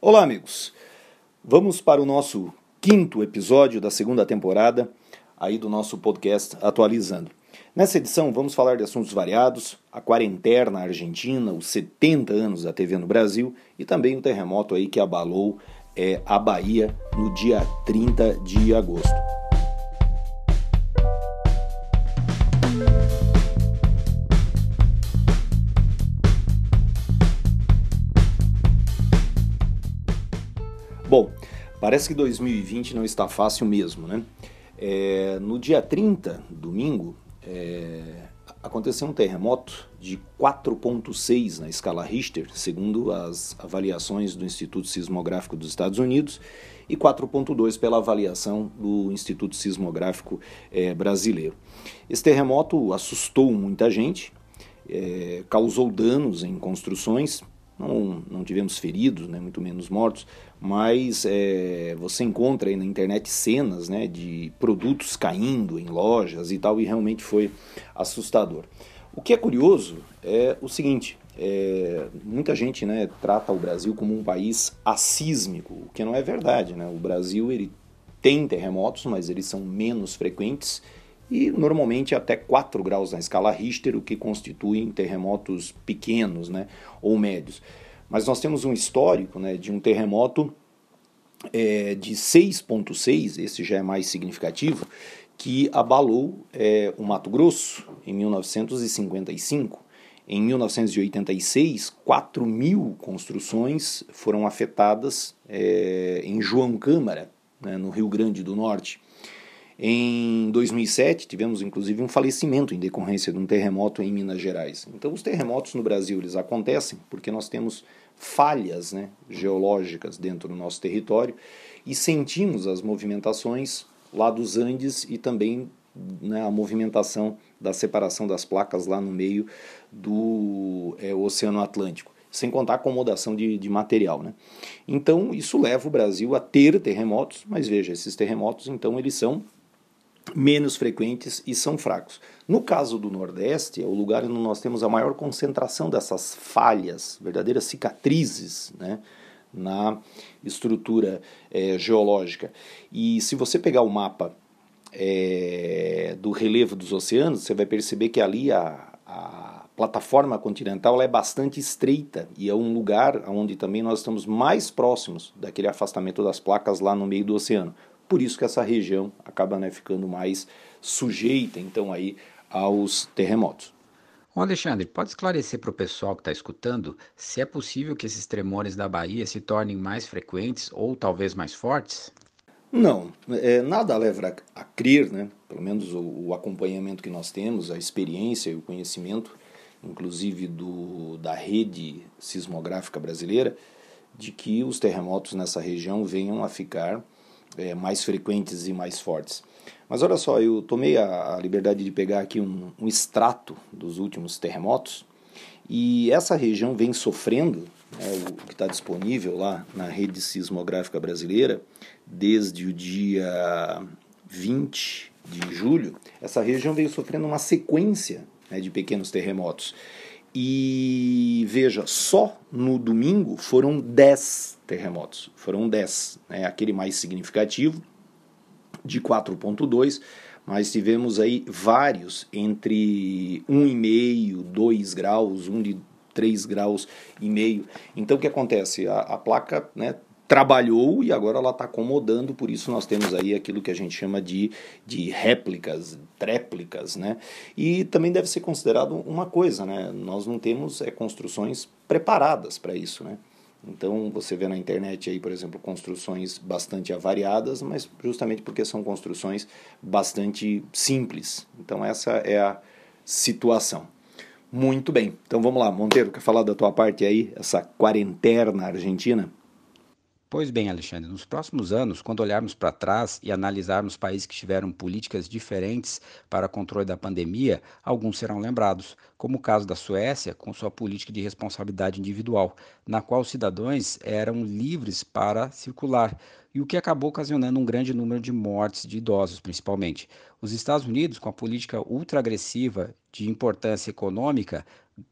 Olá, amigos. Vamos para o nosso quinto episódio da segunda temporada aí do nosso podcast Atualizando. Nessa edição vamos falar de assuntos variados, a quarentena na Argentina, os 70 anos da TV no Brasil e também o terremoto aí que abalou é, a Bahia no dia 30 de agosto. Bom, parece que 2020 não está fácil mesmo, né? É, no dia 30, domingo, é, aconteceu um terremoto de 4,6 na escala Richter, segundo as avaliações do Instituto Sismográfico dos Estados Unidos, e 4,2 pela avaliação do Instituto Sismográfico é, Brasileiro. Esse terremoto assustou muita gente, é, causou danos em construções, não, não tivemos feridos, né, muito menos mortos, mas é, você encontra aí na internet cenas né, de produtos caindo em lojas e tal, e realmente foi assustador. O que é curioso é o seguinte: é, muita gente né, trata o Brasil como um país assísmico, o que não é verdade. Né? O Brasil ele tem terremotos, mas eles são menos frequentes e normalmente até 4 graus na escala Richter, o que constituem terremotos pequenos né, ou médios. Mas nós temos um histórico né, de um terremoto é, de 6,6, esse já é mais significativo, que abalou é, o Mato Grosso em 1955. Em 1986, 4 mil construções foram afetadas é, em João Câmara, né, no Rio Grande do Norte. Em 2007, tivemos inclusive um falecimento em decorrência de um terremoto em Minas Gerais. Então, os terremotos no Brasil eles acontecem porque nós temos falhas né, geológicas dentro do nosso território e sentimos as movimentações lá dos Andes e também né, a movimentação da separação das placas lá no meio do é, Oceano Atlântico sem contar a acomodação de, de material. Né? Então, isso leva o Brasil a ter terremotos, mas veja, esses terremotos, então, eles são menos frequentes e são fracos. No caso do Nordeste, é o lugar onde nós temos a maior concentração dessas falhas, verdadeiras cicatrizes, né, na estrutura é, geológica. E se você pegar o mapa é, do relevo dos oceanos, você vai perceber que ali a, a plataforma continental é bastante estreita e é um lugar onde também nós estamos mais próximos daquele afastamento das placas lá no meio do oceano. Por isso que essa região acaba né, ficando mais sujeita então aí aos terremotos. Ô Alexandre, pode esclarecer para o pessoal que está escutando se é possível que esses tremores da Bahia se tornem mais frequentes ou talvez mais fortes? Não, é, nada leva a, a crer, né? pelo menos o, o, acompanhamento que nós temos, a experiência e o conhecimento, inclusive do, da rede sismográfica brasileira, de que os terremotos nessa região venham a ficar é, mais frequentes e mais fortes. Mas olha só, eu tomei a, a liberdade de pegar aqui um, um, extrato dos últimos terremotos e essa região vem sofrendo, né, o que está disponível lá na rede sismográfica brasileira, desde o dia 20 de julho, essa região veio sofrendo uma sequência né, de pequenos terremotos. E veja, só no domingo foram 10 terremotos. Foram 10, né? aquele mais significativo, de 4,2, mas tivemos aí vários entre 1,5, 2 graus, um de 3 graus e meio. Então o que acontece? A, a placa né, trabalhou e agora ela está acomodando, por isso nós temos aí aquilo que a gente chama de, de réplicas, tréplicas, né? E também deve ser considerado uma coisa, né? Nós não temos é, construções preparadas para isso, né? Então você vê na internet aí, por exemplo, construções bastante avariadas, mas justamente porque são construções bastante simples. Então essa é a situação. Muito bem. Então vamos lá, Monteiro, quer falar da tua parte aí, essa quarentena argentina? Pois bem, Alexandre, nos próximos anos, quando olharmos para trás e analisarmos países que tiveram políticas diferentes para controle da pandemia, alguns serão lembrados, como o caso da Suécia, com sua política de responsabilidade individual, na qual os cidadãos eram livres para circular, e o que acabou ocasionando um grande número de mortes de idosos, principalmente. Os Estados Unidos, com a política ultra agressiva de importância econômica,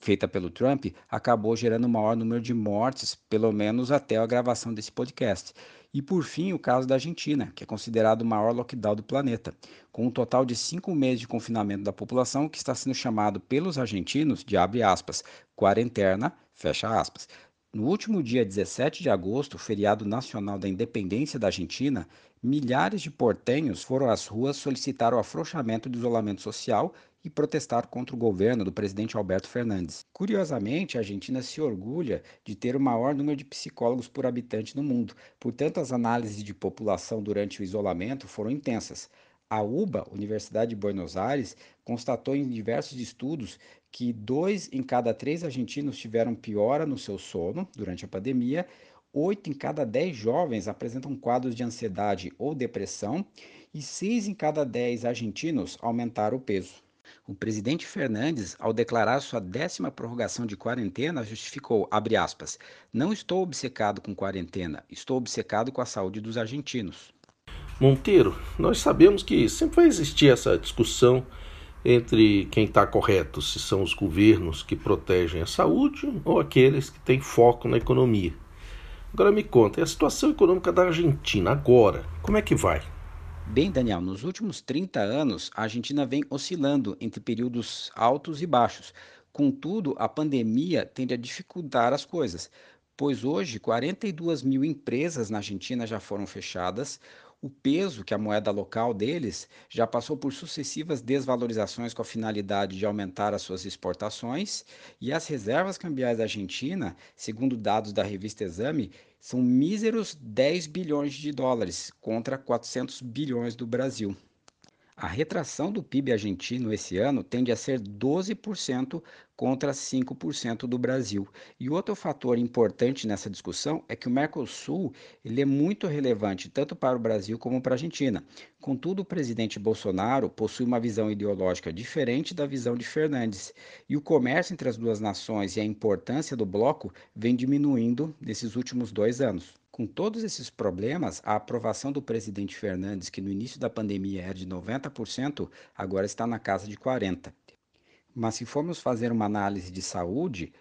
feita pelo Trump acabou gerando o maior número de mortes, pelo menos até a gravação desse podcast. E por fim, o caso da Argentina, que é considerado o maior lockdown do planeta, com um total de cinco meses de confinamento da população, que está sendo chamado pelos argentinos de abre aspas, quarentena, fecha aspas. No último dia 17 de agosto, feriado nacional da independência da Argentina, milhares de portenhos foram às ruas solicitar o afrouxamento do isolamento social e protestar contra o governo do presidente Alberto Fernandes. Curiosamente, a Argentina se orgulha de ter o maior número de psicólogos por habitante no mundo, portanto, as análises de população durante o isolamento foram intensas. A UBA, Universidade de Buenos Aires, constatou em diversos estudos que dois em cada três argentinos tiveram piora no seu sono durante a pandemia, oito em cada dez jovens apresentam quadros de ansiedade ou depressão e seis em cada dez argentinos aumentaram o peso. O presidente Fernandes, ao declarar sua décima prorrogação de quarentena, justificou, aspas, não estou obcecado com quarentena, estou obcecado com a saúde dos argentinos. Monteiro, nós sabemos que sempre vai existir essa discussão entre quem está correto, se são os governos que protegem a saúde ou aqueles que têm foco na economia. Agora me conta, a situação econômica da Argentina agora, como é que vai? Bem, Daniel, nos últimos 30 anos, a Argentina vem oscilando entre períodos altos e baixos. Contudo, a pandemia tende a dificultar as coisas, pois hoje 42 mil empresas na Argentina já foram fechadas, o peso que a moeda local deles já passou por sucessivas desvalorizações com a finalidade de aumentar as suas exportações, e as reservas cambiais da Argentina, segundo dados da revista Exame, são míseros 10 bilhões de dólares contra 400 bilhões do Brasil. A retração do PIB argentino esse ano tende a ser 12% contra 5% do Brasil. E outro fator importante nessa discussão é que o Mercosul ele é muito relevante tanto para o Brasil como para a Argentina. Contudo, o presidente Bolsonaro possui uma visão ideológica diferente da visão de Fernandes. E o comércio entre as duas nações e a importância do bloco vem diminuindo nesses últimos dois anos. Com todos esses problemas, a aprovação do presidente Fernandes, que no início da pandemia era de 90%, agora está na casa de 40%. Mas se formos fazer uma análise de saúde,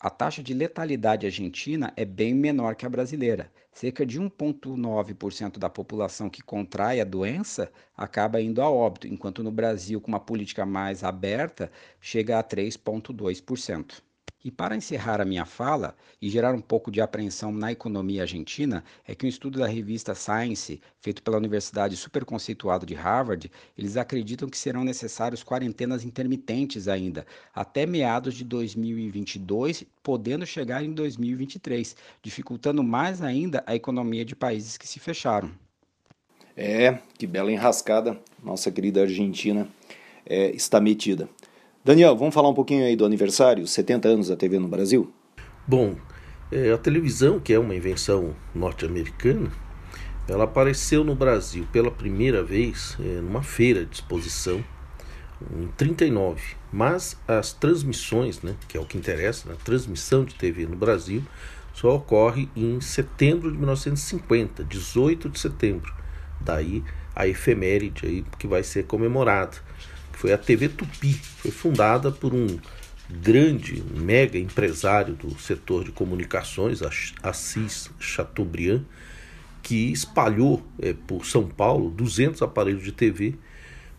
a taxa de letalidade argentina é bem menor que a brasileira. Cerca de 1,9% da população que contrai a doença acaba indo a óbito, enquanto no Brasil, com uma política mais aberta, chega a 3,2%. E para encerrar a minha fala e gerar um pouco de apreensão na economia argentina, é que um estudo da revista Science, feito pela Universidade Superconceituada de Harvard, eles acreditam que serão necessários quarentenas intermitentes ainda, até meados de 2022, podendo chegar em 2023, dificultando mais ainda a economia de países que se fecharam. É, que bela enrascada, nossa querida Argentina é, está metida. Daniel, vamos falar um pouquinho aí do aniversário, 70 anos da TV no Brasil? Bom, é, a televisão, que é uma invenção norte-americana, ela apareceu no Brasil pela primeira vez é, numa feira de exposição em 39. Mas as transmissões, né, que é o que interessa, né, a transmissão de TV no Brasil, só ocorre em setembro de 1950, 18 de setembro. Daí a efeméride aí que vai ser comemorada foi a TV Tupi. Foi fundada por um grande, mega empresário do setor de comunicações, Assis Chateaubriand, que espalhou é, por São Paulo 200 aparelhos de TV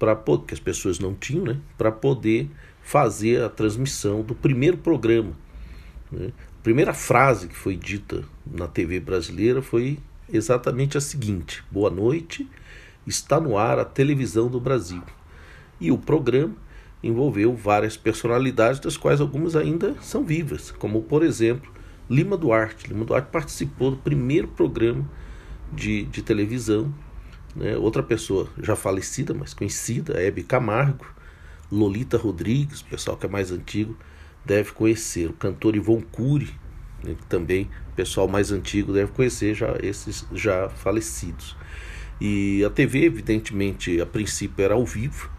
para que as pessoas não tinham, né, para poder fazer a transmissão do primeiro programa. Né. A primeira frase que foi dita na TV brasileira foi exatamente a seguinte: Boa noite, está no ar a televisão do Brasil. E o programa envolveu várias personalidades, das quais algumas ainda são vivas, como por exemplo Lima Duarte. Lima Duarte participou do primeiro programa de, de televisão. Né? Outra pessoa já falecida, mas conhecida, Hebe Camargo, Lolita Rodrigues, pessoal que é mais antigo deve conhecer. O cantor Ivon Cury, né? também pessoal mais antigo deve conhecer, já esses já falecidos. E a TV, evidentemente, a princípio era ao vivo,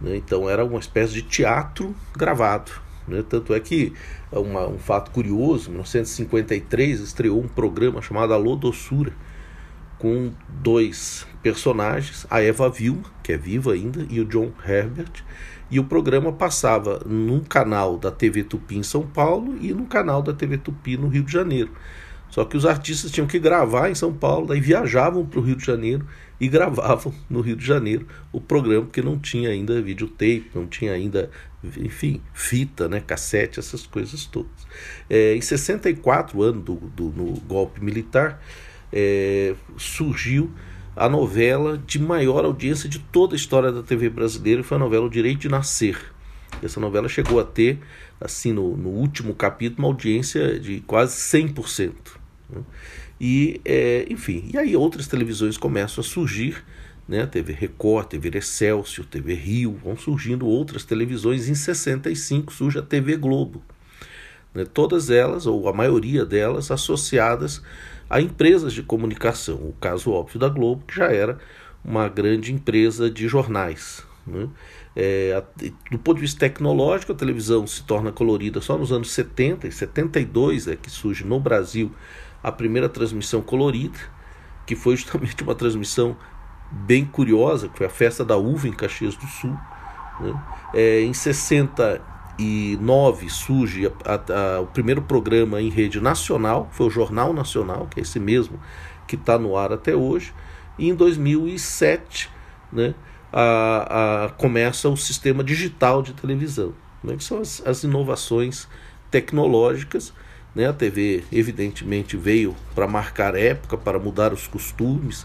né? Então era uma espécie de teatro gravado. Né? Tanto é que uma, um fato curioso, em 1953 estreou um programa chamado Alô Doçura, com dois personagens, a Eva Vilma, que é viva ainda, e o John Herbert, e o programa passava num canal da TV Tupi em São Paulo e no canal da TV Tupi no Rio de Janeiro. Só que os artistas tinham que gravar em São Paulo, daí viajavam para o Rio de Janeiro e gravavam no Rio de Janeiro o programa, porque não tinha ainda videotape, não tinha ainda, enfim, fita, né, cassete, essas coisas todas. É, em 64, ano do, do no golpe militar, é, surgiu a novela de maior audiência de toda a história da TV brasileira, foi a novela O Direito de Nascer. Essa novela chegou a ter, assim, no, no último capítulo, uma audiência de quase 100%. Né? E, é, enfim, e aí outras televisões começam a surgir, né? TV Record, TV Excelsior, TV Rio, vão surgindo outras televisões. Em 65 surge a TV Globo. Né? Todas elas, ou a maioria delas, associadas a empresas de comunicação. O caso óbvio da Globo, que já era uma grande empresa de jornais. Né? É, do ponto de vista tecnológico, a televisão se torna colorida só nos anos 70 e 72 é que surge no Brasil a primeira transmissão colorida, que foi justamente uma transmissão bem curiosa, que foi a festa da uva em Caxias do Sul. Né? É, em 60 2009 surge a, a, a, o primeiro programa em rede nacional, foi o Jornal Nacional, que é esse mesmo que está no ar até hoje. E em 2007 né, a, começa o sistema digital de televisão, né, que são as, as inovações tecnológicas. Né, a TV, evidentemente, veio para marcar época, para mudar os costumes,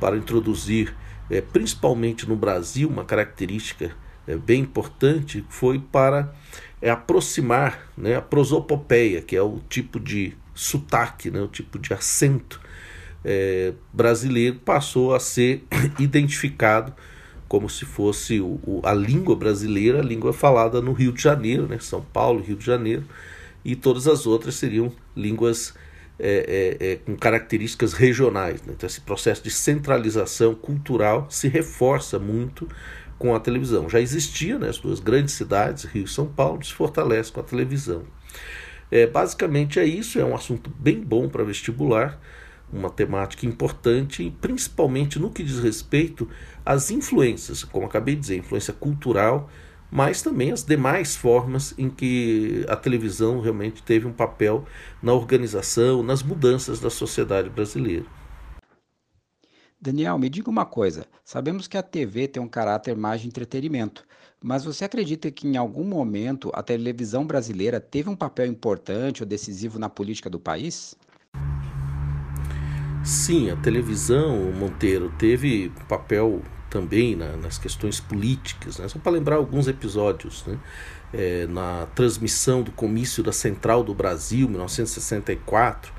para introduzir, é, principalmente no Brasil, uma característica é, bem importante foi para é, aproximar né, a prosopopeia, que é o tipo de sotaque, né, o tipo de acento é, brasileiro, passou a ser identificado como se fosse o, o, a língua brasileira, a língua falada no Rio de Janeiro, né, São Paulo, Rio de Janeiro, e todas as outras seriam línguas é, é, é, com características regionais. Né? Então, esse processo de centralização cultural se reforça muito com a televisão. Já existia, né, as duas grandes cidades, Rio e São Paulo, se fortalece com a televisão. É, basicamente é isso, é um assunto bem bom para vestibular, uma temática importante, principalmente no que diz respeito às influências, como acabei de dizer, influência cultural, mas também as demais formas em que a televisão realmente teve um papel na organização, nas mudanças da sociedade brasileira. Daniel, me diga uma coisa. Sabemos que a TV tem um caráter mais de entretenimento, mas você acredita que em algum momento a televisão brasileira teve um papel importante ou decisivo na política do país? Sim, a televisão, Monteiro, teve papel também na, nas questões políticas. Né? Só para lembrar alguns episódios. Né? É, na transmissão do comício da Central do Brasil, 1964,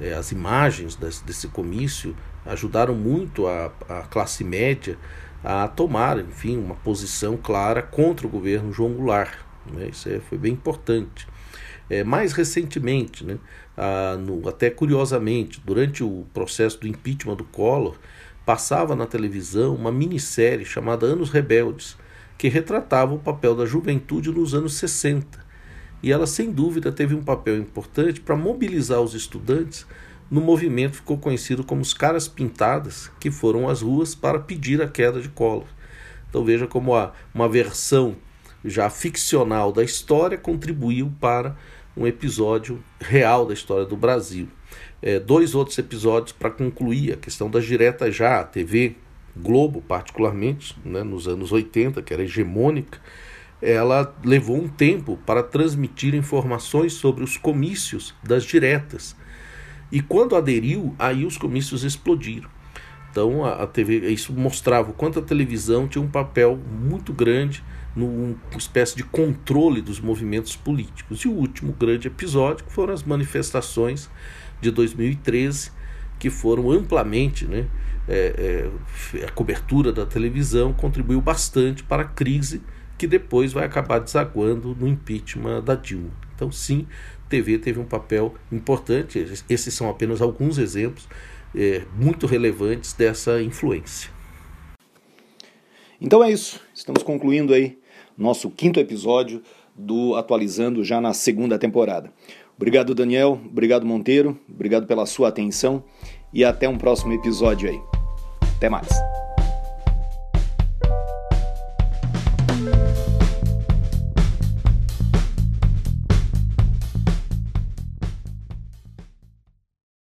é, as imagens desse, desse comício ajudaram muito a, a classe média a tomar, enfim, uma posição clara contra o governo João Goulart. Né? Isso é, foi bem importante. É, mais recentemente, né, a, no, até curiosamente, durante o processo do impeachment do Collor, passava na televisão uma minissérie chamada Anos Rebeldes, que retratava o papel da juventude nos anos 60. E ela, sem dúvida, teve um papel importante para mobilizar os estudantes no movimento ficou conhecido como os caras pintadas, que foram às ruas para pedir a queda de Collor. Então veja como a, uma versão já ficcional da história contribuiu para um episódio real da história do Brasil. É, dois outros episódios para concluir a questão das diretas já, a TV Globo, particularmente, né, nos anos 80, que era hegemônica, ela levou um tempo para transmitir informações sobre os comícios das diretas e quando aderiu, aí os comícios explodiram. Então a, a TV, isso mostrava o quanto a televisão tinha um papel muito grande numa espécie de controle dos movimentos políticos. E o último grande episódio foram as manifestações de 2013, que foram amplamente, né, é, é, a cobertura da televisão contribuiu bastante para a crise que depois vai acabar desaguando no impeachment da Dilma. Então, sim, TV teve um papel importante. Esses são apenas alguns exemplos é, muito relevantes dessa influência. Então é isso. Estamos concluindo aí nosso quinto episódio do Atualizando já na segunda temporada. Obrigado, Daniel. Obrigado, Monteiro. Obrigado pela sua atenção e até um próximo episódio aí. Até mais.